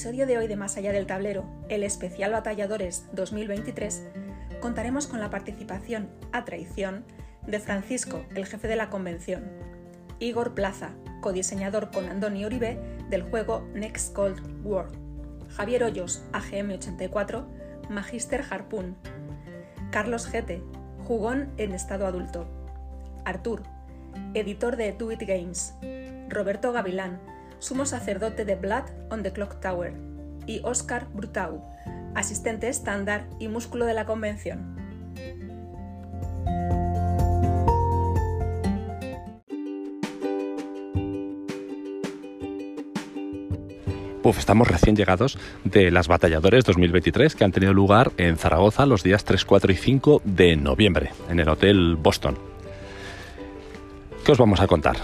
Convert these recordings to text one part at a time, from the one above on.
Episodio de hoy de Más allá del tablero, el especial Batalladores 2023, contaremos con la participación, a traición, de Francisco, el jefe de la convención, Igor Plaza, codiseñador con Andoni Uribe del juego Next Cold War, Javier Hoyos, AGM84, Magister Harpoon, Carlos Gete, jugón en estado adulto, Artur, editor de Do It Games, Roberto Gavilán, sumo sacerdote de Blood on the Clock Tower, y Oscar Brutau, asistente estándar y músculo de la convención. Estamos recién llegados de las Batalladores 2023 que han tenido lugar en Zaragoza los días 3, 4 y 5 de noviembre, en el Hotel Boston. ¿Qué os vamos a contar?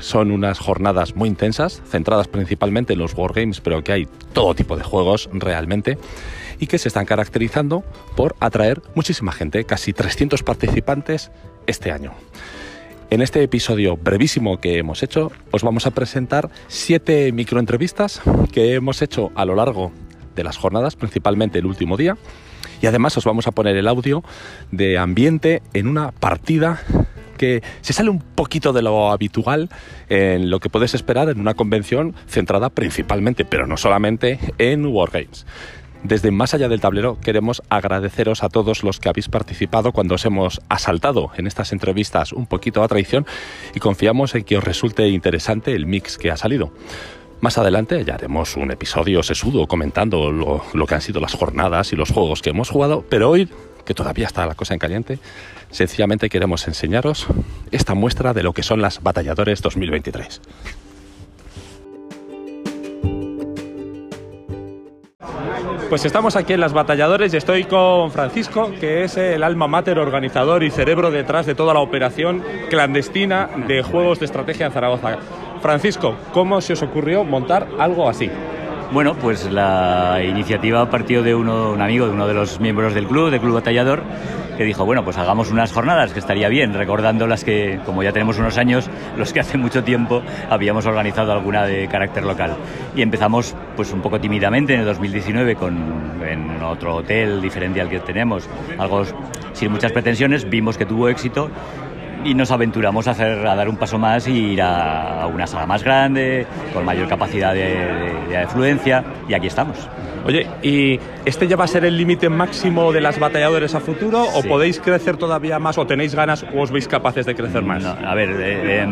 Son unas jornadas muy intensas, centradas principalmente en los wargames, pero que hay todo tipo de juegos realmente, y que se están caracterizando por atraer muchísima gente, casi 300 participantes este año. En este episodio brevísimo que hemos hecho, os vamos a presentar siete microentrevistas que hemos hecho a lo largo de las jornadas, principalmente el último día, y además os vamos a poner el audio de ambiente en una partida se sale un poquito de lo habitual en lo que puedes esperar en una convención centrada principalmente, pero no solamente, en Wargames. Desde más allá del tablero queremos agradeceros a todos los que habéis participado cuando os hemos asaltado en estas entrevistas un poquito a traición y confiamos en que os resulte interesante el mix que ha salido. Más adelante ya haremos un episodio sesudo comentando lo, lo que han sido las jornadas y los juegos que hemos jugado, pero hoy, que todavía está la cosa en caliente, sencillamente queremos enseñaros esta muestra de lo que son las Batalladores 2023. Pues estamos aquí en las Batalladores y estoy con Francisco, que es el alma mater organizador y cerebro detrás de toda la operación clandestina de juegos de estrategia en Zaragoza. Francisco, ¿cómo se os ocurrió montar algo así? Bueno, pues la iniciativa partió de uno, un amigo, de uno de los miembros del club, del Club Batallador, que dijo, bueno, pues hagamos unas jornadas, que estaría bien, recordando las que, como ya tenemos unos años, los que hace mucho tiempo habíamos organizado alguna de carácter local. Y empezamos, pues un poco tímidamente en el 2019 con, en otro hotel diferente al que tenemos, algo sin muchas pretensiones, vimos que tuvo éxito y nos aventuramos a, hacer, a dar un paso más y ir a, una sala más grande, con mayor capacidad de, de, de afluencia, y aquí estamos. Oye, ¿y este ya va a ser el límite máximo de las batalladores a futuro sí. o podéis crecer todavía más o tenéis ganas o os veis capaces de crecer más? No, a ver, eh, eh,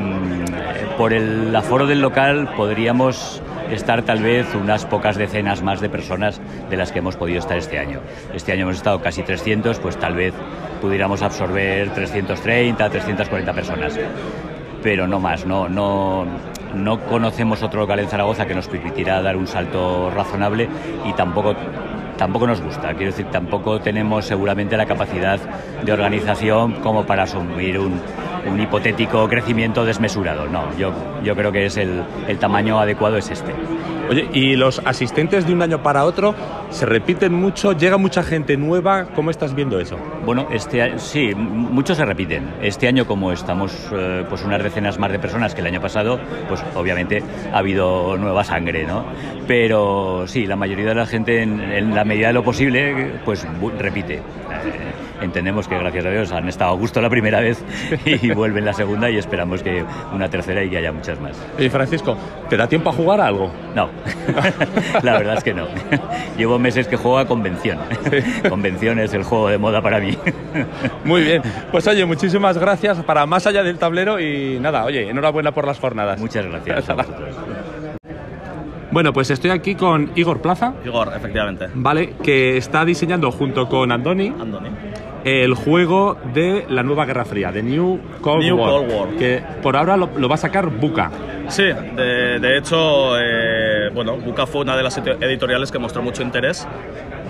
por el aforo del local podríamos estar tal vez unas pocas decenas más de personas de las que hemos podido estar este año. Este año hemos estado casi 300, pues tal vez pudiéramos absorber 330, 340 personas. Pero no más, no, no, no conocemos otro local en Zaragoza que nos permitirá dar un salto razonable y tampoco tampoco nos gusta. Quiero decir, tampoco tenemos seguramente la capacidad de organización como para asumir un, un hipotético crecimiento desmesurado. No, yo, yo creo que es el, el tamaño adecuado es este. Oye, ¿y los asistentes de un año para otro se repiten mucho? ¿Llega mucha gente nueva? ¿Cómo estás viendo eso? Bueno, este sí, muchos se repiten. Este año, como estamos eh, pues unas decenas más de personas que el año pasado, pues obviamente ha habido nueva sangre, ¿no? Pero sí, la mayoría de la gente, en, en la medida de lo posible, pues repite. Eh, entendemos que gracias a Dios han estado a gusto la primera vez y vuelven la segunda y esperamos que una tercera y que haya muchas más. Oye, Francisco, ¿te da tiempo a jugar a algo? No, la verdad es que no. Llevo meses que juego a convención. Sí. Convención es el juego de moda para mí. Muy bien, pues oye, muchísimas gracias para más allá del tablero y nada, oye, enhorabuena por las jornadas. Muchas gracias. A vosotros. Bueno, pues estoy aquí con Igor Plaza, Igor, efectivamente. ¿vale? Que está diseñando junto con Andoni Andoni. El juego de la nueva Guerra Fría, de New Cold New War. Cold War. Que por ahora lo, lo va a sacar Buka. Sí, de, de hecho, eh, bueno, Buca fue una de las edi- editoriales que mostró mucho interés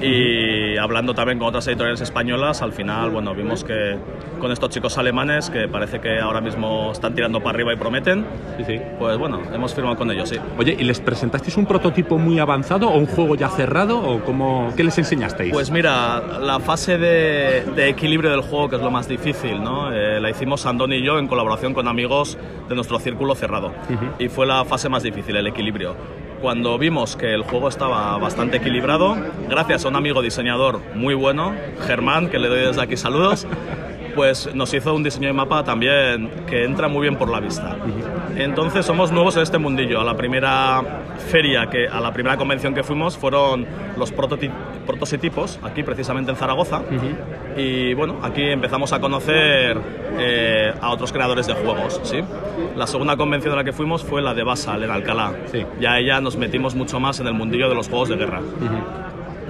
y hablando también con otras editoriales españolas, al final, bueno, vimos que con estos chicos alemanes que parece que ahora mismo están tirando para arriba y prometen, Sí, sí. pues bueno, hemos firmado con ellos, sí. Oye, ¿y les presentasteis un prototipo muy avanzado o un juego ya cerrado o cómo, qué les enseñasteis? Pues mira, la fase de, de equilibrio del juego, que es lo más difícil, ¿no? Eh, la hicimos Andoni y yo en colaboración con amigos de nuestro círculo cerrado. Y fue la fase más difícil, el equilibrio. Cuando vimos que el juego estaba bastante equilibrado, gracias a un amigo diseñador muy bueno, Germán, que le doy desde aquí saludos, pues nos hizo un diseño de mapa también que entra muy bien por la vista. Entonces somos nuevos en este mundillo. A la primera feria, que, a la primera convención que fuimos fueron los prototi- prototipos, aquí precisamente en Zaragoza. Y bueno, aquí empezamos a conocer eh, a otros creadores de juegos. ¿sí? La segunda convención a la que fuimos fue la de Basal, en Alcalá. Sí. Ya ella nos metimos mucho más en el mundillo de los juegos de guerra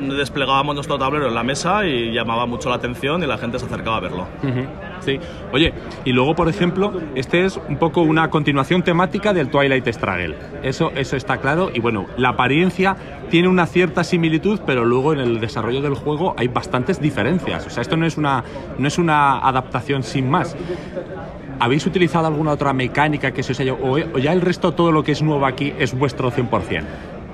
desplegábamos nuestro tablero en la mesa y llamaba mucho la atención y la gente se acercaba a verlo. Ujú, Sí. Oye, y luego, por ejemplo, este es un poco una continuación temática del Twilight Struggle. Eso, eso está claro. Y bueno, la apariencia tiene una cierta similitud, pero luego en el desarrollo del juego hay bastantes diferencias. O sea, esto no es una, no es una adaptación sin más. ¿Habéis utilizado alguna otra mecánica que se os haya... o ya el resto, todo lo que es nuevo aquí, es vuestro 100%?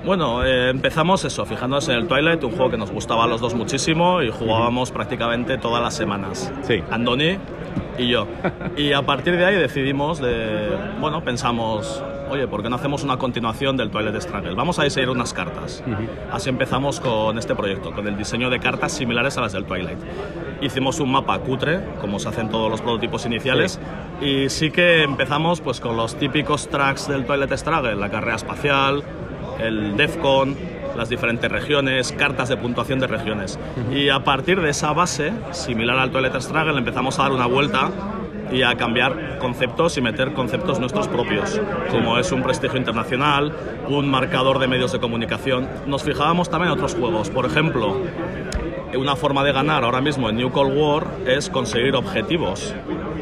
Bueno, eh, empezamos eso, fijándonos en el Twilight, un juego que nos gustaba a los dos muchísimo y jugábamos prácticamente todas las semanas. Sí. Andoni y yo. Y a partir de ahí decidimos, de, bueno, pensamos, oye, ¿por qué no hacemos una continuación del Twilight Struggle? Vamos a diseñar unas cartas. Así empezamos con este proyecto, con el diseño de cartas similares a las del Twilight. Hicimos un mapa cutre, como se hacen todos los prototipos iniciales, y sí que empezamos pues con los típicos tracks del Twilight Struggle, la carrera espacial, el DEFCON, las diferentes regiones, cartas de puntuación de regiones. Y a partir de esa base, similar al Toilet Struggle, empezamos a dar una vuelta y a cambiar conceptos y meter conceptos nuestros propios, como es un prestigio internacional, un marcador de medios de comunicación. Nos fijábamos también en otros juegos, por ejemplo, una forma de ganar ahora mismo en New Cold War es conseguir objetivos.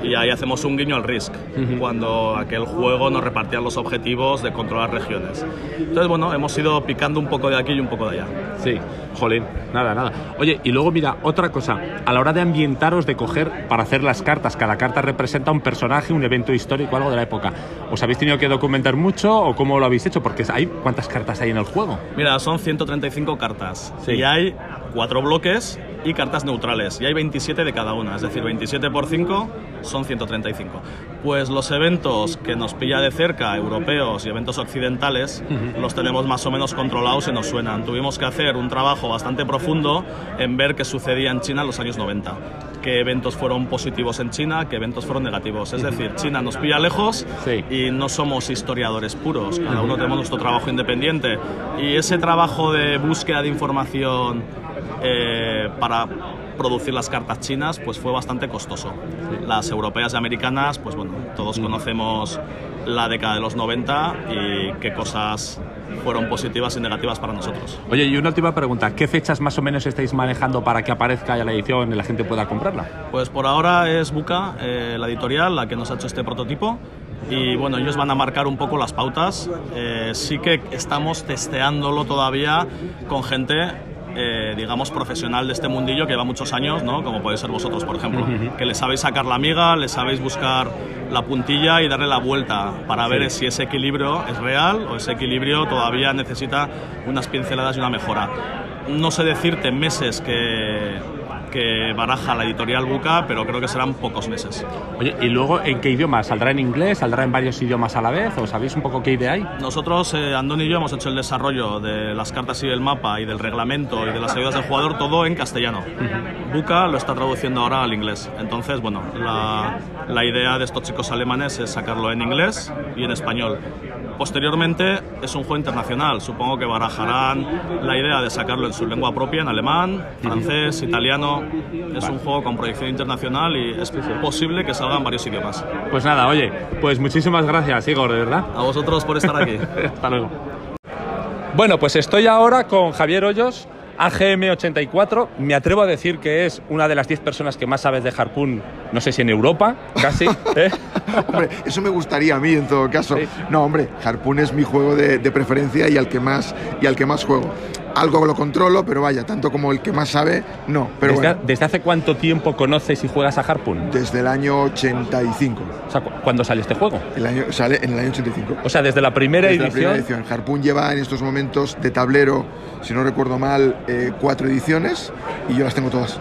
Y ahí hacemos un guiño al Risk, cuando aquel juego nos repartía los objetivos de controlar regiones. Entonces, bueno, hemos ido picando un poco de aquí y un poco de allá. Sí, jolín, nada, nada. Oye, y luego mira, otra cosa, a la hora de ambientaros, de coger para hacer las cartas, cada carta representa un personaje, un evento histórico, algo de la época. ¿Os habéis tenido que documentar mucho o cómo lo habéis hecho? Porque hay cuántas cartas hay en el juego. Mira, son 135 cartas Sí. y hay cuatro bloques y cartas neutrales y hay 27 de cada una, es decir, 27 por 5 son 135. Pues los eventos que nos pilla de cerca, europeos y eventos occidentales, los tenemos más o menos controlados y nos suenan. Tuvimos que hacer un trabajo bastante profundo en ver qué sucedía en China en los años 90 qué eventos fueron positivos en China, qué eventos fueron negativos. Es decir, China nos pilla lejos Sí. y no somos historiadores puros, cada uno tenemos nuestro trabajo independiente. Y ese trabajo de búsqueda de información eh, para producir las cartas chinas pues fue bastante costoso. Las europeas y americanas, pues bueno, todos conocemos la década de los 90 y qué cosas fueron positivas y negativas para nosotros. Oye, y una última pregunta, ¿qué fechas más o menos estáis manejando para que aparezca ya la edición y la gente pueda comprarla? Pues por ahora es Buca, eh, la editorial, la que nos ha hecho este prototipo. Y bueno, ellos van a marcar un poco las pautas. Eh, sí que estamos testeándolo todavía con gente, eh, digamos, profesional de este mundillo que lleva muchos años, ¿no? Como podéis ser vosotros, por ejemplo. Que le sabéis sacar la miga, le sabéis buscar la puntilla y darle la vuelta para ver si ese equilibrio es real o ese equilibrio todavía necesita unas pinceladas y una mejora. No sé decirte meses que, que baraja la editorial Buca, pero creo que serán pocos meses. Oye, ¿y luego en qué idioma? ¿Saldrá en inglés? ¿Saldrá en varios idiomas a la vez? ¿O sabéis un poco qué idea hay? Nosotros, eh, Andón y yo, hemos hecho el desarrollo de las cartas y del mapa y del reglamento y de las ayudas del jugador todo en castellano. Buca lo está traduciendo ahora al inglés. Entonces, bueno, la, la idea de estos chicos alemanes es sacarlo en inglés y en español. Posteriormente es un juego internacional. Supongo que barajarán la idea de sacarlo en su lengua propia, en alemán, francés, italiano. Es un juego con proyección internacional y es posible que salga en varios idiomas. Pues nada, oye, pues muchísimas gracias, Igor, de verdad. A vosotros por estar aquí. Hasta luego. Bueno, pues estoy ahora con Javier Hoyos, AGM84. Me atrevo a decir que es una de las 10 personas que más sabes de Harpoon, no sé si en Europa, casi. ¿eh? hombre, eso me gustaría a mí en todo caso. Sí. No, hombre, Harpoon es mi juego de, de preferencia y al que más y al que más juego. Algo lo controlo, pero vaya, tanto como el que más sabe, no. Pero ¿Desde, bueno, desde hace cuánto tiempo conoces y juegas a Harpoon? desde el año 85. O sea, ¿cu- ¿cuándo sale este juego? El año, sale en el año 85. O sea, desde la primera Desde la edición. primera edición. Harpoon lleva en estos momentos de tablero, si no recuerdo mal, eh, cuatro ediciones y yo las tengo todas.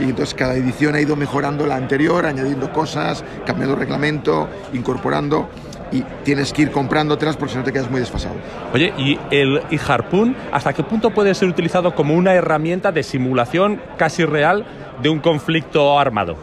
Y entonces cada edición ha ido mejorando la anterior, añadiendo cosas, cambiando reglamento, incorporando y tienes que ir comprándotelas porque si no te quedas muy desfasado. Oye, ¿y el y Harpoon hasta qué punto puede ser utilizado como una herramienta de simulación casi real de un conflicto armado?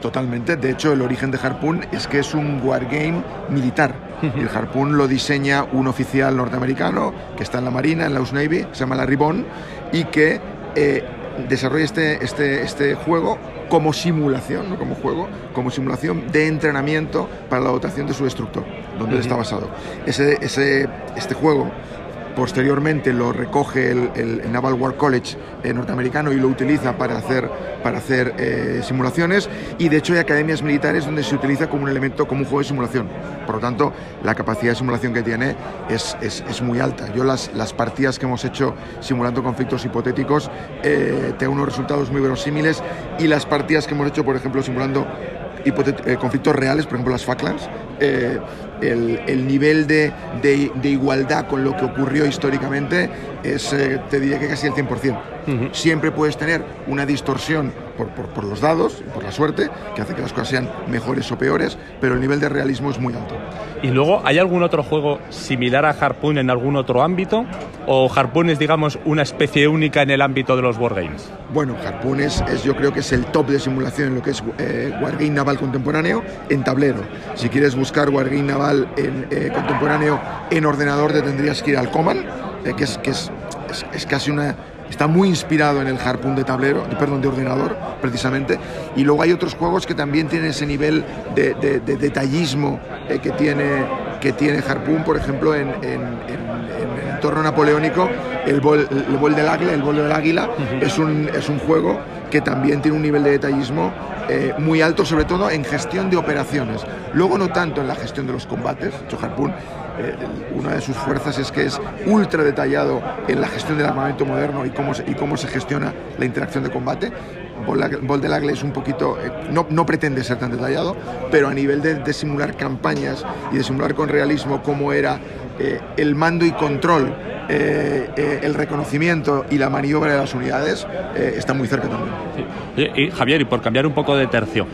Totalmente. De hecho, el origen de Harpoon es que es un wargame militar. El Harpoon lo diseña un oficial norteamericano que está en la Marina, en la US Navy, se llama Larry Bond, y que eh, desarrolla este, este, este juego como simulación, no como juego, como simulación de entrenamiento para la dotación de su destructor, donde él está basado. Ese, ese, este juego posteriormente lo recoge el, Naval War College eh, norteamericano y lo utiliza para hacer, para hacer eh, simulaciones y de hecho hay academias militares donde se utiliza como un elemento, como un juego de simulación. Por lo tanto, la capacidad de simulación que tiene es, es, es muy alta. Yo las, las partidas que hemos hecho simulando conflictos hipotéticos eh, tengo unos resultados muy verosímiles y las partidas que hemos hecho, por ejemplo, simulando eh, conflictos reales, por ejemplo las Falklands, el, el nivel de, de- de igualdad con lo que ocurrió históricamente es, eh, te diría que casi el 100%. Siempre puedes tener una distorsión por, por- por los dados, por la suerte, que hace que las cosas sean mejores o peores, pero el nivel de realismo es muy alto. ¿Y luego hay algún otro juego similar a Harpoon en algún otro ámbito? ¿O Harpoon es, digamos, una especie única en el ámbito de los wargames? Bueno, Harpoon es, es- yo creo que es el top de simulación en lo que es eh, Wargame Naval contemporáneo en tablero. Si quieres buscar Wargame Naval en, eh, contemporáneo en ordenador, te tendrías que ir al Command, eh, que, es, que es, es- es casi una... Está muy inspirado en el Harpoon de tablero, perdón, de ordenador, precisamente. Y luego hay otros juegos que también tienen ese nivel de, de- de detallismo eh, que, tiene, que tiene Harpoon, por ejemplo, en, en- en- en entorno napoleónico, el bol, el bol del águila, el bol del águila es, un, es un juego que también tiene un nivel de detallismo eh, muy alto, sobre todo en gestión de operaciones. Luego no tanto en la gestión de los combates. Harpoon, eh, una de sus fuerzas es que es ultra detallado en la gestión del armamento moderno y cómo se, y cómo se gestiona la interacción de combate. Águila es un poquito, eh, no, no pretende ser tan detallado, pero a nivel de, simular campañas y de simular con realismo cómo era eh, el mando y control, el reconocimiento y la maniobra de las unidades, está muy cerca también. Y Javier, y por cambiar un poco de tercio,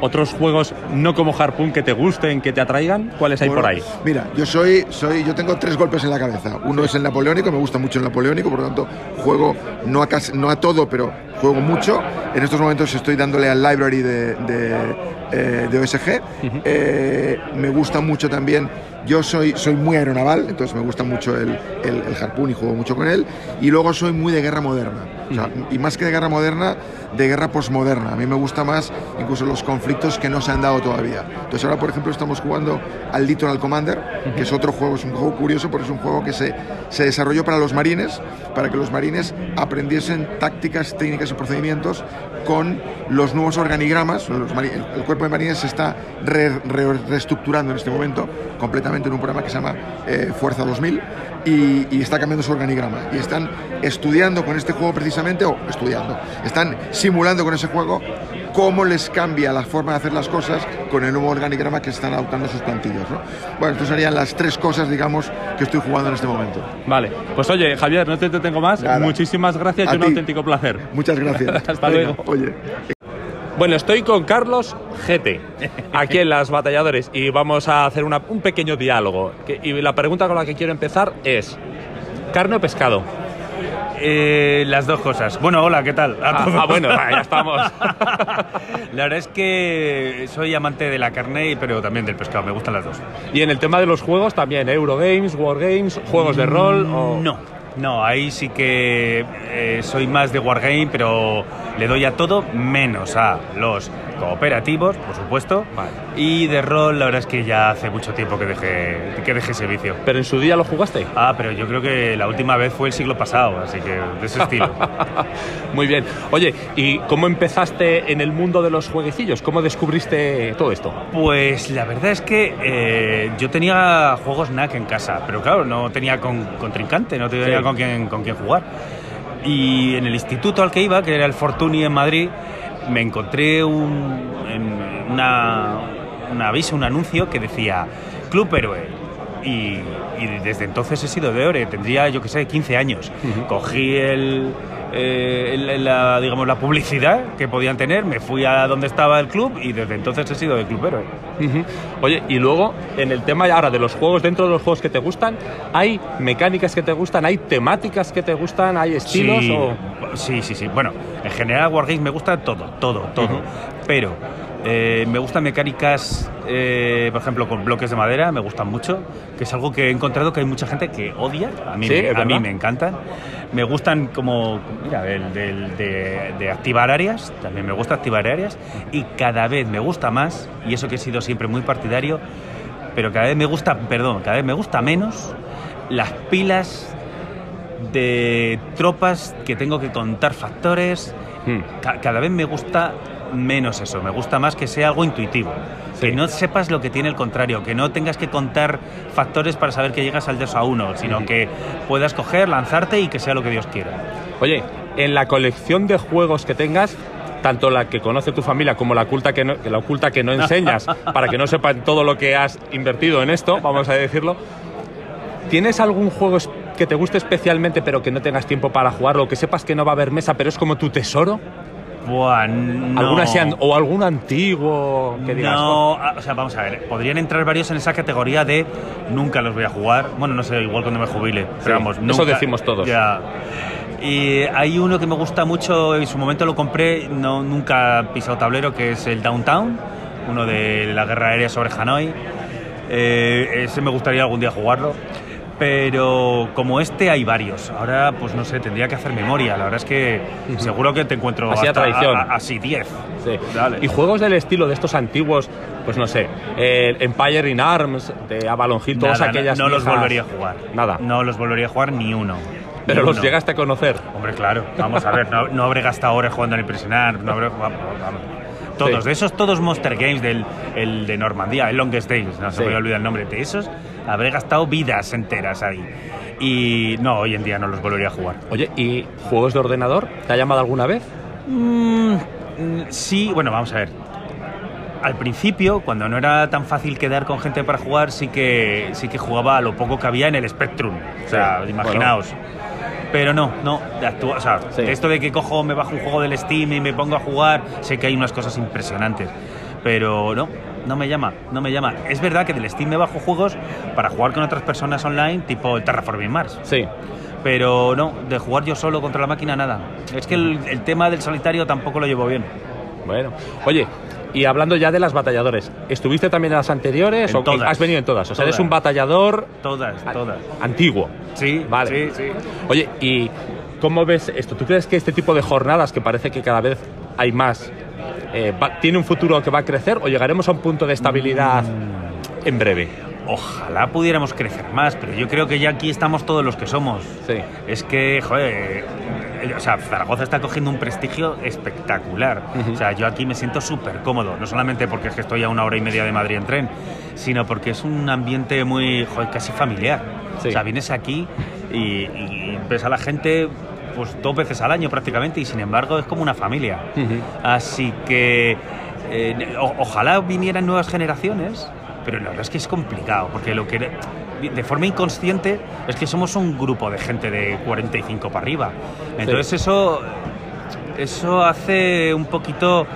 ¿otros juegos no como Harpoon que te gusten, que te atraigan? ¿Cuáles hay por ahí? Mira, yo soy, soy, yo tengo tres golpes en la cabeza. Uno es el napoleónico, me gusta mucho el napoleónico, por lo tanto juego no a, casi- no a todo, pero juego mucho. En estos momentos estoy dándole al library de, de, eh, de OSG. Eh, me gusta mucho también. Yo soy, soy muy aeronaval, entonces me gusta mucho el, el, el harpoon y juego mucho con él. Y luego soy muy de guerra moderna. O sea, y más que de guerra moderna, de guerra posmoderna. A mí me gusta más incluso los conflictos que no se han dado todavía. Entonces ahora, por ejemplo, estamos jugando al Litoral Commander, que es otro juego, es un juego curioso porque es un juego que se, se desarrolló para los marines, para que los marines aprendiesen tácticas, técnicas y procedimientos con los nuevos organigramas. El, cuerpo de marines se está re- re- reestructurando en este momento completamente en un programa que se llama eh, Fuerza 2000 y, y está cambiando su organigrama. Y están estudiando con este juego precisamente, o estudiando, están simulando con ese juego cómo les cambia la forma de hacer las cosas con el nuevo organigrama que están adoptando sus plantillas. ¿no? Bueno, estas serían las tres cosas, digamos, que estoy jugando en este momento. Vale, pues oye, Javier, no te detengo más. Nada. Muchísimas gracias y un ti. auténtico placer. Muchas gracias. Hasta Venga, luego. Oye. Bueno, estoy con Carlos GT, aquí en Las Batalladores, y vamos a hacer una- un pequeño diálogo. Que- y la pregunta con la que quiero empezar es, ¿carne o pescado? Eh, las dos cosas. Bueno, hola, ¿qué tal? A Ah, ah, bueno, ya estamos. la verdad es que soy amante de la carne, y- pero también del pescado. Me gustan las dos. Y en el tema de los juegos también, ¿eh? Eurogames, Wargames, juegos de rol o... No, no, ahí sí que eh, soy más de Wargame, pero le doy a todo menos a los cooperativos, por supuesto, Vale. y de rol la verdad es que ya hace mucho tiempo que dejé, que dejé ese vicio. ¿Pero en su día lo jugaste? Ah, pero yo creo que la última vez fue el siglo pasado, así que de ese estilo. Muy bien. Oye, ¿y cómo empezaste en el mundo de los jueguecillos? ¿Cómo descubriste todo esto? Pues la verdad es que eh, yo tenía juegos NAC en casa, pero claro, no tenía con, contrincante, no tenía Sí. con quién, con quién jugar. Y en el instituto al que iba, que era el Fortuny en Madrid, me encontré un, en una, un aviso, un anuncio que decía Club Héroe. Y, y desde entonces he sido de Ore, tendría yo que sé, 15 años. Cogí el, eh, la, digamos, la publicidad que podían tener, me fui a donde estaba el club y desde entonces he sido de Club Héroe. Ujú. Oye, y luego, en el tema ahora de los juegos, dentro de los juegos que te gustan, ¿hay mecánicas que te gustan? ¿Hay temáticas que te gustan? ¿Hay estilos? Sí, o- sí, sí, sí. Bueno, en general Wargames me gusta todo, todo, todo. Ujú. Pero eh, me gustan mecánicas, eh, por ejemplo, con bloques de madera, me gustan mucho, que es algo que he encontrado que hay mucha gente que odia. A mí, Sí, me, a mí me encantan. Me gustan como, mira, el del- de, de activar áreas, también me gusta activar áreas. Y cada vez me gusta más, y eso que he sido siempre muy partidario, pero cada vez me gusta, perdón, cada vez me gusta menos las pilas de tropas que tengo que contar factores. Hmm. Ca- cada vez me gusta menos eso, me gusta más que sea algo intuitivo. Sí. Que no sepas lo que tiene el contrario, que no tengas que contar factores para saber que llegas al 2 a 1, sino que puedas coger, lanzarte y que sea lo que Dios quiera. Oye, en la colección de juegos que tengas, tanto la que conoce tu familia como la oculta que no, la oculta que no enseñas, para que no sepan todo lo que has invertido en esto, vamos a decirlo, ¿tienes algún juego que te guste especialmente pero que no tengas tiempo para jugarlo, que sepas que no va a haber mesa, pero es como tu tesoro? Buah, no. ¿Alguna sean- o algún antiguo que digas? No, o sea, vamos a ver, podrían entrar varios en esa categoría de nunca los voy a jugar. Bueno, no sé, igual cuando me jubile, pero vamos, eso nunca. decimos todos. Ya. Y hay uno que me gusta mucho, en su momento lo compré, no, nunca he pisado tablero, que es el Downtown, uno de la guerra aérea sobre Hanoi. Eh, ese me gustaría algún día jugarlo. Pero como este hay varios. Ahora, pues no sé, tendría que hacer memoria. La verdad es que seguro que te encuentro Así a hasta- tradición. a- a- así 10. Sí. Y juegos del estilo de estos antiguos, pues no sé, el Empire in Arms, de Avalon Hill, todas Nada, aquellas. No, no los volvería a jugar. Nada. No los volvería a jugar ni uno. Pero Ni los uno. llegaste a conocer. Hombre, claro. Vamos a ver, no, no habré gastado horas jugando el Prisoner. No habré, vamos, vamos. Todos, Sí. de esos todos Monster Games, del el de Normandía, el Longest Days, no se Sí. me voy a olvidar el nombre, de esos habré gastado vidas enteras ahí. Y no, hoy en día no los volvería a jugar. Oye, ¿y juegos de ordenador? ¿Te ha llamado alguna vez? Mm, sí, bueno, vamos a ver. Al principio, cuando no era tan fácil quedar con gente para jugar, sí que, sí que jugaba a lo poco que había en el Spectrum. O sea, Sí, imaginaos. Pero no, no, de o sea, Sí. esto de que cojo, me bajo un juego del Steam y me pongo a jugar, sé que hay unas cosas impresionantes. Pero no, no me llama, no me llama. Es verdad que del Steam me bajo juegos para jugar con otras personas online, tipo el Terraforming Mars. Sí. Pero no, de jugar yo solo contra la máquina, nada. Es que el, el tema del solitario tampoco lo llevo bien. Bueno. Oye, y hablando ya de las batalladores, ¿estuviste también en las anteriores En o todas. has venido en todas? O sea, eres un batallador Todas, todas. antiguo. Sí, Vale. sí, sí. Oye, ¿y cómo ves esto? ¿Tú crees que este tipo de jornadas, que parece que cada vez hay más, eh, va- tiene un futuro que va a crecer o llegaremos a un punto de estabilidad Mm. en breve? Ojalá pudiéramos crecer más, pero yo creo que ya aquí estamos todos los que somos. Sí. Es que, joder, eh, o sea, Zaragoza está cogiendo un prestigio espectacular. O sea, yo aquí me siento súper cómodo, no solamente porque es que estoy a una hora y media de Madrid en tren, sino porque es un ambiente muy, joder, casi familiar. Sí. O sea, vienes aquí y, y ves a la gente pues dos veces al año prácticamente y sin embargo es como una familia. Así que eh, o- ojalá vinieran nuevas generaciones, pero la verdad es que es complicado, porque lo que de forma inconsciente es que somos un grupo de gente de 45 para arriba. Entonces eso eso hace un poquito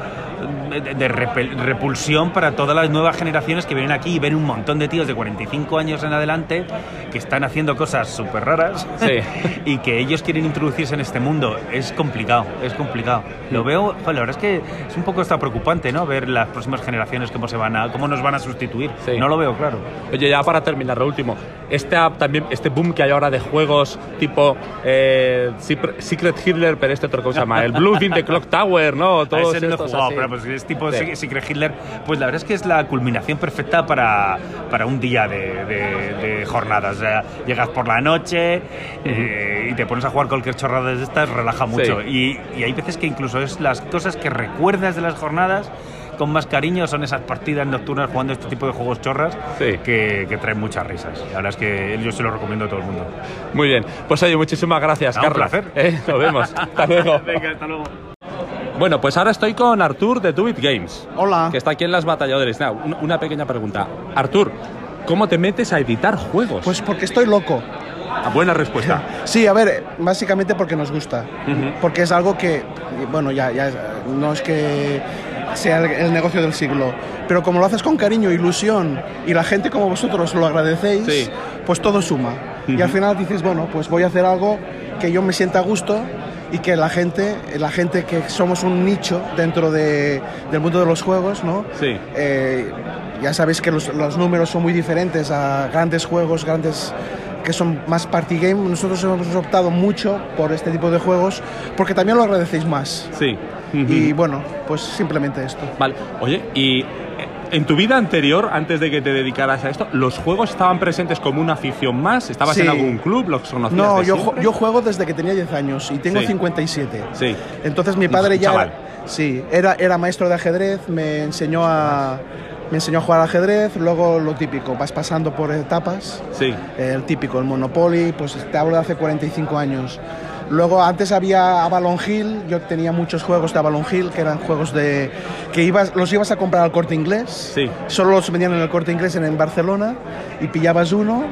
de, de repulsión para todas las nuevas generaciones que vienen aquí y ven un montón de tíos de 45 años en adelante que están haciendo cosas súper raras Sí. y que ellos quieren introducirse en este mundo. Es complicado, es complicado. Lo veo, joder, la verdad es que es un poco hasta preocupante, ¿no? Ver las próximas generaciones cómo se van a, cómo nos van a sustituir. Sí. No lo veo claro. Oye, ya para terminar, lo último. Este, app también, este boom que hay ahora de juegos tipo eh, Secret Hitler, pero este otro, ¿cómo se llama? El Blues in the Clock Tower, ¿no? A No Claro, pues es tipo Sí. sí. Secret Hitler. Pues la verdad es que es la culminación perfecta para, para un día de, de- de jornadas. O sea, llegas por la noche eh, y te pones a jugar cualquier chorrada de estas, relaja mucho. Y, y hay veces que incluso es las cosas que recuerdas de las jornadas con más cariño son esas partidas nocturnas jugando este tipo de juegos chorras Sí. que, que traen muchas risas. La verdad es que yo se lo recomiendo a todo el mundo. Muy bien. Pues oye, muchísimas gracias, Ah, un Carlos. placer. Eh, nos vemos. Hasta luego. Venga, hasta luego. Bueno, pues ahora estoy con Artur de Tubit Games, Hola. que está aquí en las batalladores. Now, una, pequeña pregunta. Artur, ¿cómo te metes a editar juegos? Pues porque estoy loco. Ah, buena respuesta. Sí, a ver, básicamente porque nos gusta. Porque es algo que, bueno, ya, ya no es que sea el, el negocio del siglo, pero como lo haces con cariño, ilusión y la gente como vosotros lo agradecéis, Sí. pues todo suma. Y al final dices, bueno, pues voy a hacer algo que yo me sienta a gusto y que la gente, la gente que somos un nicho dentro de- del mundo de los juegos, ¿no? Sí. Eh, ya sabéis que los, los números son muy diferentes a grandes juegos, grandes que son más party game. Nosotros hemos optado mucho por este tipo de juegos porque también lo agradecéis más. Sí. Y bueno, pues simplemente esto. Vale. Oye, y en tu vida anterior, antes de que te dedicaras a esto, ¿los juegos estaban presentes como una afición más? ¿Estabas Sí. en algún club? ¿Los conocías No, de yo, siempre? yo juego desde que tenía 10 años y tengo Sí. 57. Sí. Entonces mi padre ya chaval. sí, era, era maestro de ajedrez, me enseñó a me enseñó a jugar al ajedrez, luego lo típico, vas pasando por etapas. Sí. el típico, el Monopoly, pues te hablo de hace 45 años. Luego antes había Avalon Hill, yo tenía muchos juegos de Avalon Hill que eran juegos de que ibas, los ibas a comprar al Corte Inglés. Sí. Solo los vendían en el Corte Inglés en, en Barcelona y pillabas uno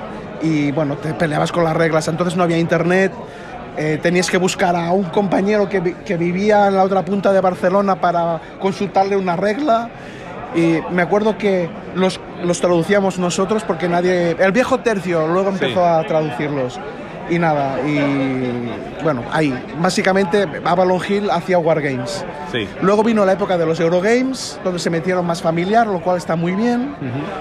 y bueno, te peleabas con las reglas. Entonces no había internet. eh, tenías que buscar a un compañero que, vi- que vivía en la otra punta de Barcelona para consultarle una regla. Y me acuerdo que los, los traducíamos nosotros porque nadie... El viejo tercio luego empezó a traducirlos. Y nada, y bueno, ahí. Básicamente Avalon Hill hacía Wargames. Sí. Luego vino la época de los Eurogames, donde se metieron más familiar, lo cual está muy bien.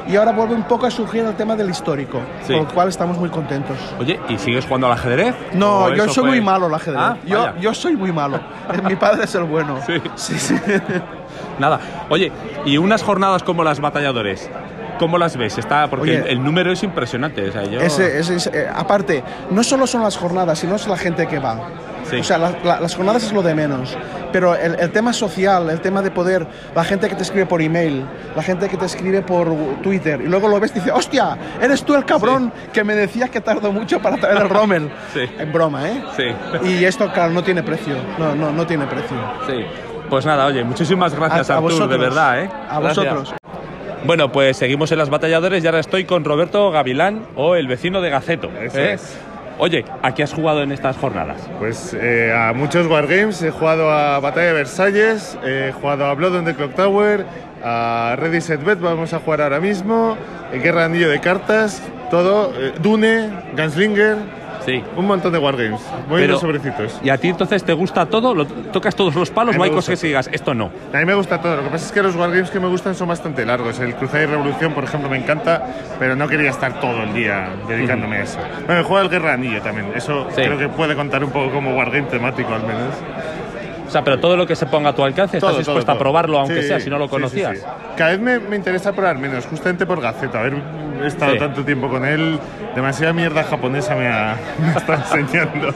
Y ahora vuelve un poco a surgir el tema del histórico, Sí. por lo cual estamos muy contentos. Oye, ¿y sigues jugando al ajedrez? No, ¿O yo soy fue- muy malo al ajedrez. Ah, yo, yo soy muy malo. Mi padre es el bueno. Sí. sí. sí. Nada. Oye, ¿y unas jornadas como las batalladores? ¿Cómo las ves? Está, porque Oye. el, el número es impresionante. O sea, yo... Ese- ese- ese- eh, aparte, no solo son las jornadas, sino es la gente que va. Sí. O sea, la- la- las jornadas es lo de menos. Pero el, el tema social, el tema de poder, la gente que te escribe por email, la gente que te escribe por Twitter, y luego lo ves y dice, hostia, eres tú el cabrón que me decías que tardó mucho para traer el Rommel. Sí. En broma, ¿eh? Sí. Y esto, claro, no tiene precio. No, no, no tiene precio. Sí. Pues nada, oye, muchísimas gracias, A- a Artur, de vosotros. verdad, ¿eh? A Gracias. vosotros. Bueno, pues seguimos en las batalladores y ahora estoy con Roberto Gavilán o el vecino de Gaceto. Eso ¿eh? es. Oye, ¿a qué has jugado en estas jornadas? Pues eh, a muchos Wargames, he jugado a Batalla de Versalles, he jugado a Blood on the Clock Tower, a Ready Set Bet, vamos a jugar ahora mismo, Guerra de Anillo de Cartas, todo, eh, Dune, Gunslinger, Sí. un montón de Wargames, muy Pero- sobrecitos. ¿Y a ti entonces te gusta todo? ¿Lo- ¿Tocas todos los palos? ¿No hay cosas que digas, esto no? A mí me gusta todo, lo que pasa es que los Wargames que me gustan son bastante largos. El Cruzada y Revolución, por ejemplo, me encanta, pero no quería estar todo el día dedicándome a eso. Bueno, jugado al Guerra Anillo también, eso Sí. creo que puede contar un poco como Wargame temático al menos. O sea, pero todo lo que se ponga a tu alcance, estás Todo, dispuesto todo, a probarlo, aunque Sí, sea, si no lo sí, sí, conocías. sí. Cada vez me, me interesa probar menos, justamente por Gaceta. Haber estado tanto tiempo con él, demasiada mierda japonesa me, ha, me está enseñando.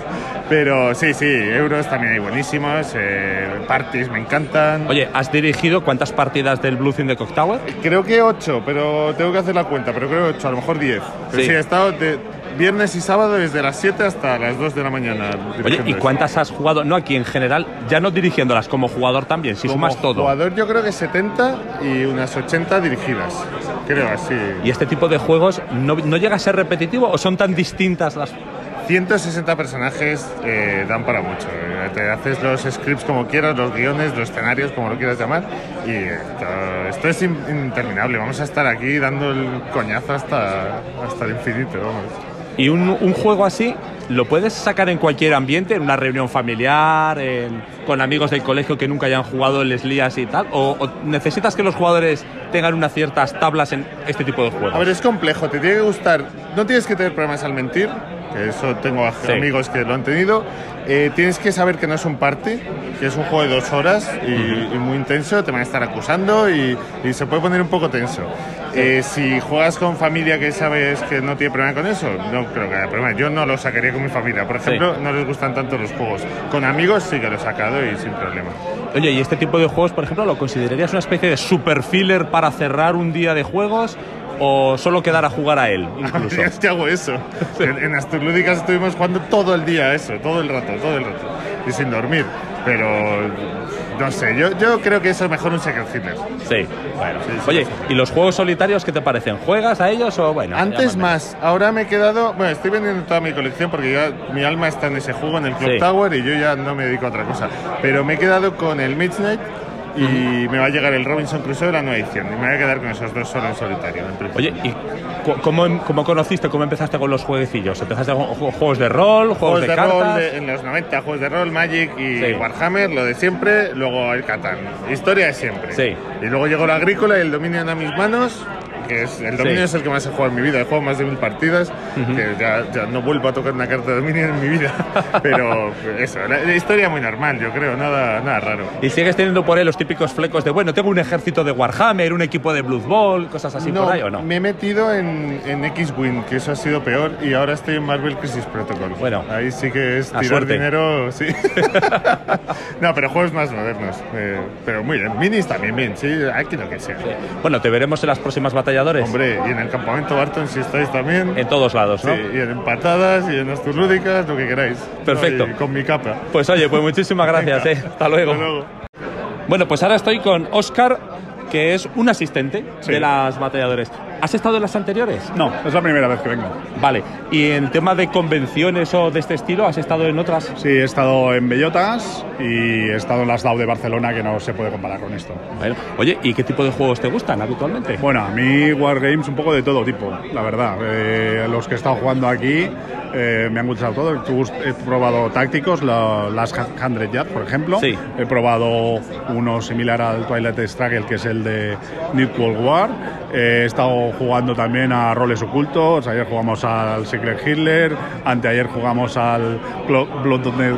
Pero sí, sí, euros también hay buenísimos, eh, parties me encantan. Oye, ¿has dirigido cuántas partidas del Blues in the Cock Tower? Creo que 8, pero tengo que hacer la cuenta, pero creo 8, a lo mejor 10. Pero sí, he estado de viernes y sábado desde las 7 hasta las 2 de la mañana. Oye, ¿y cuántas has jugado? No aquí en general, ya no dirigiéndolas, como jugador también, si Como sumas todo. jugador yo creo que 70 y unas 80 dirigidas. Creo así. ¿Y este tipo de juegos no, no llega a ser repetitivo o son tan distintas las 160 personajes eh, dan para mucho. Eh, Te haces los scripts como quieras, los guiones, los escenarios, como lo quieras llamar, y esto, esto es in- interminable. Vamos a estar aquí dando el coñazo hasta, hasta el infinito. Vamos. Y un, juego así lo puedes sacar en cualquier ambiente, en una reunión familiar, con amigos del colegio que nunca hayan jugado, les lías y tal, o, o necesitas que los jugadores tengan unas ciertas tablas en este tipo de juegos. A ver, es complejo, te tiene que gustar. No tienes que tener problemas al mentir, eso tengo Sí. amigos que lo han tenido. Eh, tienes que saber que no es un party, que es un juego de dos horas y, y muy intenso, te van a estar acusando y, y se puede poner un poco tenso. Eh, si juegas con familia que sabes que no tiene problema con eso, no creo que haya problema. Yo no lo sacaría con mi familia. Por ejemplo, no les gustan tanto los juegos. Con amigos sí que lo he sacado y sin problema. Oye, ¿y este tipo de juegos, por ejemplo, lo considerarías una especie de super filler para cerrar un día de juegos o solo quedar a jugar a él? Incluso. Es que hago eso. En, en Asturlúdicas estuvimos jugando todo el día eso, todo el rato, todo el rato. Y sin dormir. Pero no sé, yo, yo creo que eso es mejor un secret hitler. Sí, bueno. Sí, sí, Oye, sí. ¿y los juegos solitarios qué te parecen? ¿Juegas a ellos o bueno? Antes llámame? más, ahora me he quedado. Bueno, estoy vendiendo toda mi colección porque ya mi alma está en ese juego, en el Clock. Tower, y yo ya no me dedico a otra cosa. Pero me he quedado con el Midnight y me va a llegar el Robinson Crusoe de la nueva edición. Y me voy a quedar con esos dos solo en solitario. en. Oye, ¿y cómo, cómo conociste, cómo empezaste con los jueguecillos? ¿Empezaste con ju- juegos de rol, juegos, Juegos de, de, cartas? rol de- en los 90, juegos de rol, Magic y Sí. Warhammer, lo de siempre, luego el Catán. Historia de siempre. Sí. Y luego llegó la agrícola y el dominio a mis manos, que es el dominio Sí. es el que más he jugado en mi vida, he jugado más de mil partidas, que ya, ya no vuelvo a tocar una carta de dominio en mi vida. Pero eso, la, la historia muy normal, yo creo, nada, nada raro. ¿Y sigues teniendo por ahí los típicos flecos de, bueno, tengo un ejército de Warhammer, un equipo de Blood cosas así no, por ahí o no? me he metido en, en X-Wing, que eso ha sido peor, y ahora estoy en Marvel Crisis Protocol. Bueno, ahí sí que es tirar suerte. dinero, sí. no, pero juegos más modernos. eh, pero muy bien, minis también bien, sí, aquí lo que sea. Bueno, te veremos en las próximas Hombre, y en el campamento Barton si estáis también. En todos lados, ¿no? Sí, y en empatadas, y en Asturlúdicas, lo que queráis. Perfecto. No, y con mi capa. Pues oye, pues muchísimas gracias, eh. Hasta luego. Hasta luego. Bueno, pues ahora estoy con Oscar, que es un asistente de las batalladores. ¿Has estado en las anteriores? No, es la primera vez que vengo. Vale. ¿Y en tema de convenciones o de este estilo, has estado en otras? Sí, he estado en Bellotas y he estado en las DAO de Barcelona, que no se puede comparar con esto. Bueno, oye, ¿y qué tipo de juegos te gustan habitualmente? Bueno, a mí Wargames un poco de todo tipo, la verdad. Eh, los que he estado jugando aquí eh, me han gustado todos. He probado tácticos, la- las 100 Yards, por ejemplo. Sí. He probado uno similar al Twilight Struggle, que es el de New Cold War. Eh, he estado jugando también a roles ocultos. Ayer jugamos al Secret Hitler, anteayer jugamos al Blood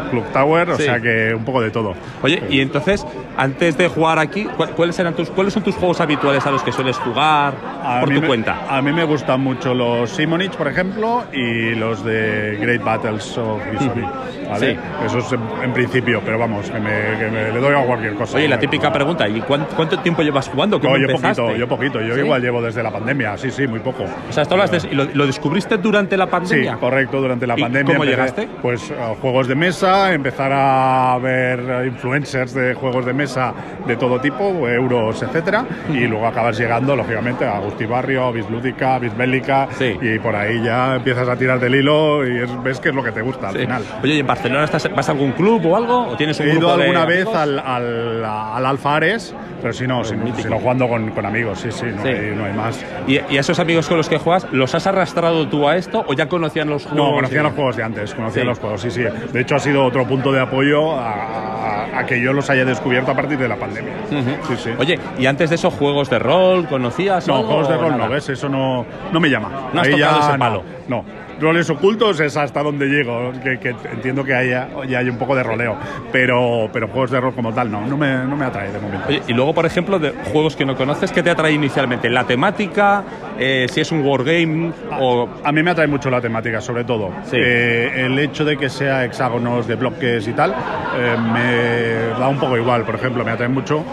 Clock Tower, o Sí. sea que un poco de todo. Oye, y entonces, antes de jugar aquí, ¿cu- ¿cuáles, eran tus, ¿cuáles son tus juegos habituales a los que sueles jugar por tu me- cuenta? A mí me gustan mucho los Simonich, por ejemplo, y los de Great Battles of History. ¿vale? Sí. Esos en, en principio, pero vamos, que me, que me- le doy a cualquier cosa. Oye, la típica pregunta, ¿y cuán- cuánto tiempo llevas jugando? ¿Cómo No, yo empezaste? poquito, yo poquito. Yo ¿Sí? igual llevo desde la pandemia, sí, sí, muy poco. O sea, esto lo, des- lo, lo descubriste durante la Sí, pandemia. correcto, durante la ¿Y pandemia. cómo empecé, llegaste? Pues a juegos de mesa, empezar a ver influencers de juegos de mesa de todo tipo, euros, etcétera, y luego acabas llegando, lógicamente, a Agustí Barrio, Bislúdica, Bisbélica, Sí. y por ahí ya empiezas a tirar del hilo y es- ves que es lo que te gusta al Sí. final. Oye, ¿y en Barcelona estás, vas a algún club o algo? ¿O tienes un He ido grupo de alguna vez amigos? al, al, al Alfa Ares, pero si no, si, mítico. si no jugando con, con amigos, sí, sí, no, Sí. Hay, no hay más. ¿Y, y esos amigos con los que juegas, los has arrastrado tú a esto o ya conocían los juegos? No, conocía y- los juegos de antes, conocía Sí. los juegos, sí, sí. De hecho, ha sido otro punto de apoyo a, a- a que yo los haya descubierto a partir de la pandemia. Sí, sí. Oye, ¿y antes de esos juegos de rol conocías no, algo juegos de rol no, ¿ves? Eso no, no me llama. No has Ahí tocado ya ese no, palo. No. Roles ocultos es hasta donde llego, que, que entiendo que haya, ya hay un poco de roleo, pero, pero juegos de rol como tal no, no me, no me atrae de momento. Oye, y luego, por ejemplo, de juegos que no conoces, ¿qué te atrae inicialmente? ¿La temática? Eh, ¿Si es un wargame? O... A mí me atrae mucho la temática, sobre todo. Sí. Eh, el hecho de que sea hexágonos de bloques y tal, eh, me da un poco igual. Por ejemplo, me atrae mucho.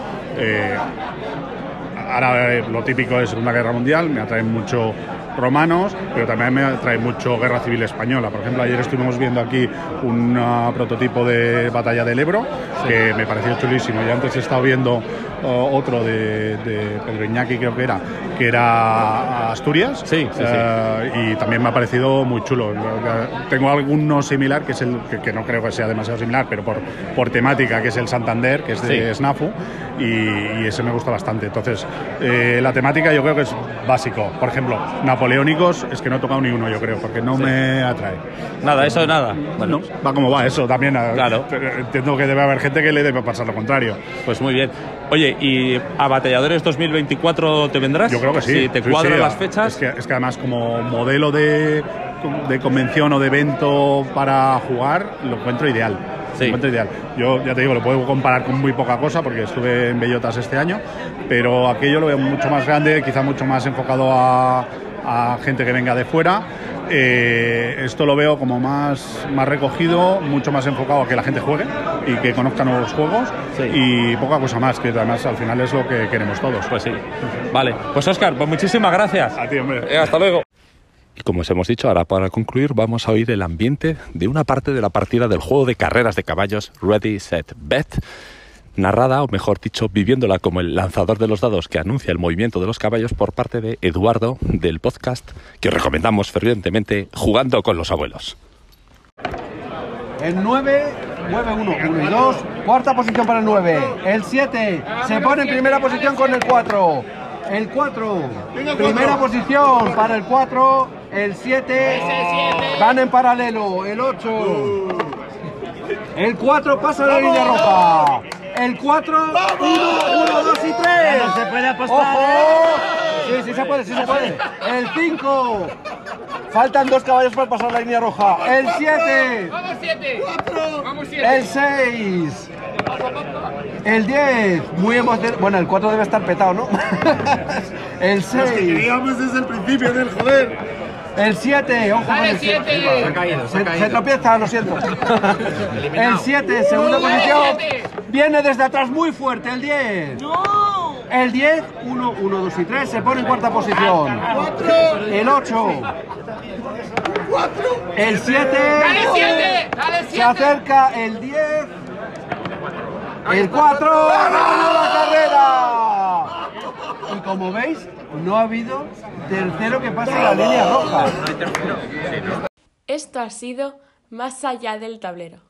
ahora lo típico es Segunda Guerra Mundial, me atraen mucho romanos, pero también me atrae mucho Guerra Civil Española. Por ejemplo, ayer estuvimos viendo aquí un ah, prototipo de Batalla del Ebro, que me pareció chulísimo. Y antes he estado viendo oh, otro de, de Pedro Iñaki, creo que era, que era Asturias. Sí, sí, sí. Eh, y también me ha parecido muy chulo. Tengo alguno similar, que es el que, que no creo que sea demasiado similar, pero por, por temática, que es el Santander, que es de. SNAFU, y, y ese me gusta bastante. Entonces, eh, la temática yo creo que es básico. Por ejemplo, napoleónicos es que no he tocado ni uno, yo creo, porque no me atrae. Nada, eso nada. Bueno, No, va como va eso también. eh, Claro. Entiendo que debe haber gente que le debe pasar lo contrario. pues muy bien. Oye, ¿y a Batalladores 2024 te vendrás? Yo creo que sí. Si te Sí, cuadran sí, las fechas. Es que, es que además como modelo de, de convención o de evento para jugar, lo encuentro ideal. Sí. Lo encuentro ideal. Yo ya te digo, lo puedo comparar con muy poca cosa porque estuve en Bellotas este año, pero aquello lo veo mucho más grande, quizá mucho más enfocado a, a gente que venga de fuera. Eh, esto lo veo como más, más recogido, mucho más enfocado a que la gente juegue y que conozca nuevos juegos y poca cosa más, que además al final es lo que queremos todos. Pues sí. Vale, pues Oscar, pues muchísimas gracias. A ti, hombre. Eh, hasta luego. Y como os hemos dicho, ahora para concluir vamos a oír el ambiente de una parte de la partida del juego de carreras de caballos Ready, Set, Bet, narrada, o mejor dicho, viviéndola como el lanzador de los dados que anuncia el movimiento de los caballos por parte de Eduardo del podcast que os recomendamos fervientemente Jugando con los abuelos. El 9 mueve 1, 1 y 2. Cuarta posición para el 9. El 7 se pone en primera posición con el 4. El 4, primera posición para el 4. El 7 van en paralelo. El 8. El 4 pasa la línea roja. El 4, 1, 1, 2 y 3. se puede apostar, ¡Ojo! ¿eh? Sí, sí se puede, sí se puede. El 5. Faltan dos caballos para pasar la línea roja. El 7. Vamos siete. Vamos siete. El 6. El 10. Muy emocionante. Bueno, el 4 debe estar petado, ¿no? el 6. desde el principio del joder. El 7, ojo con Dale, el siete. siete. Se ha caído, se ha Se, caído. se tropieza, lo siento. el 7, segunda posición. siete. Viene desde atrás muy fuerte, el 10. El 10, 1, 1, 2 y 3, se pone en cuarta posición. El 8. El 7. Dale, siete. Dale, Se acerca el 10. El 4. ¡Ganó la carrera! Y como veis, no ha habido tercero que pase la línea roja. Esto ha sido Más allá del tablero.